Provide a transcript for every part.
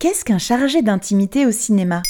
Qu'est-ce qu'un chargé d'intimité au cinéma?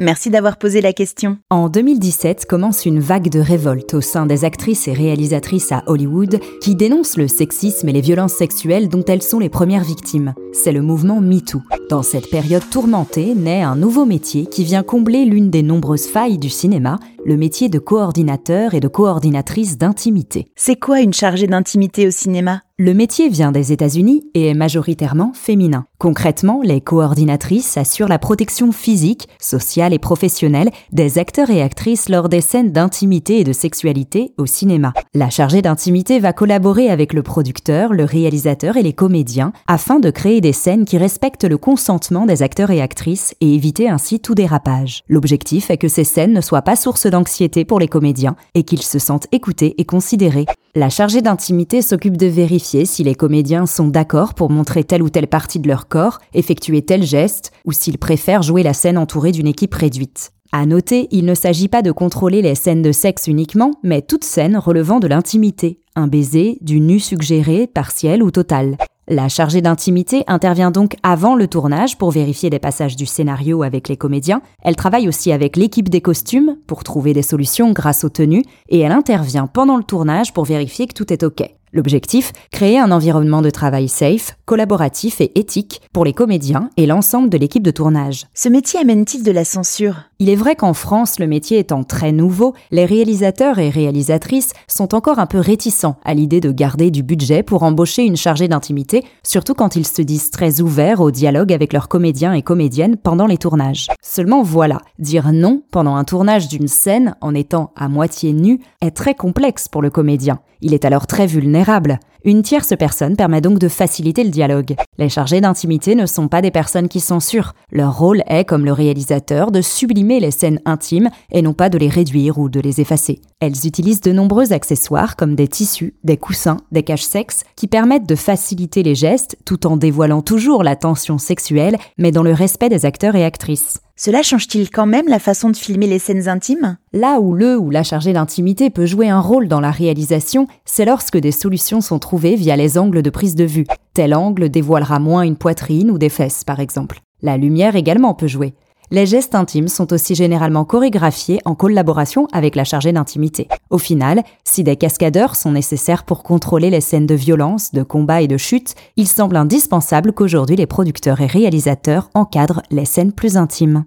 Merci d'avoir posé la question. En 2017 commence une vague de révolte au sein des actrices et réalisatrices à Hollywood qui dénoncent le sexisme et les violences sexuelles dont elles sont les premières victimes. C'est le mouvement MeToo. Dans cette période tourmentée naît un nouveau métier qui vient combler l'une des nombreuses failles du cinéma, le métier de coordinateur et de coordinatrice d'intimité. C'est quoi une chargée d'intimité au cinéma? Le métier vient des États-Unis et est majoritairement féminin. Concrètement, les coordinatrices assurent la protection physique, sociale et professionnelle des acteurs et actrices lors des scènes d'intimité et de sexualité au cinéma. La chargée d'intimité va collaborer avec le producteur, le réalisateur et les comédiens afin de créer des scènes qui respectent le consentement des acteurs et actrices et éviter ainsi tout dérapage. L'objectif est que ces scènes ne soient pas source d'anxiété pour les comédiens et qu'ils se sentent écoutés et considérés. La chargée d'intimité s'occupe de vérifier si les comédiens sont d'accord pour montrer telle ou telle partie de leur corps, effectuer tel geste, ou s'ils préfèrent jouer la scène entourée d'une équipe réduite. À noter, il ne s'agit pas de contrôler les scènes de sexe uniquement, mais toute scène relevant de l'intimité, un baiser, du nu suggéré, partiel ou total. La chargée d'intimité intervient donc avant le tournage pour vérifier les passages du scénario avec les comédiens. Elle travaille aussi avec l'équipe des costumes pour trouver des solutions grâce aux tenues et elle intervient pendant le tournage pour vérifier que tout est OK. L'objectif, créer un environnement de travail safe, collaboratif et éthique pour les comédiens et l'ensemble de l'équipe de tournage. Ce métier amène-t-il de la censure? Il est vrai qu'en France, le métier étant très nouveau, les réalisateurs et réalisatrices sont encore un peu réticents à l'idée de garder du budget pour embaucher une chargée d'intimité, surtout quand ils se disent très ouverts au dialogue avec leurs comédiens et comédiennes pendant les tournages. Seulement voilà, dire non pendant un tournage d'une scène en étant à moitié nu est très complexe pour le comédien. Il est alors très vulnérable. Une tierce personne permet donc de faciliter le dialogue. Les chargés d'intimité ne sont pas des personnes qui censurent. Leur rôle est, comme le réalisateur, de sublimer les scènes intimes et non pas de les réduire ou de les effacer. Elles utilisent de nombreux accessoires comme des tissus, des coussins, des caches-sexes qui permettent de faciliter les gestes tout en dévoilant toujours la tension sexuelle mais dans le respect des acteurs et actrices. Cela change-t-il quand même la façon de filmer les scènes intimes? Là où le ou la chargée d'intimité peut jouer un rôle dans la réalisation, c'est lorsque des solutions sont trouvées via les angles de prise de vue. Tel angle dévoilera moins une poitrine ou des fesses, par exemple. La lumière également peut jouer. Les gestes intimes sont aussi généralement chorégraphiés en collaboration avec la chargée d'intimité. Au final, si des cascadeurs sont nécessaires pour contrôler les scènes de violence, de combat et de chute, il semble indispensable qu'aujourd'hui les producteurs et réalisateurs encadrent les scènes plus intimes.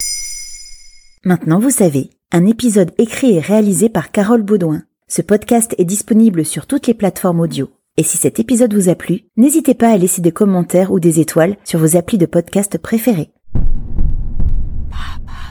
Maintenant vous savez, un épisode écrit et réalisé par Carole Baudouin. Ce podcast est disponible sur toutes les plateformes audio. Et si cet épisode vous a plu, n'hésitez pas à laisser des commentaires ou des étoiles sur vos applis de podcast préférés. 爸爸。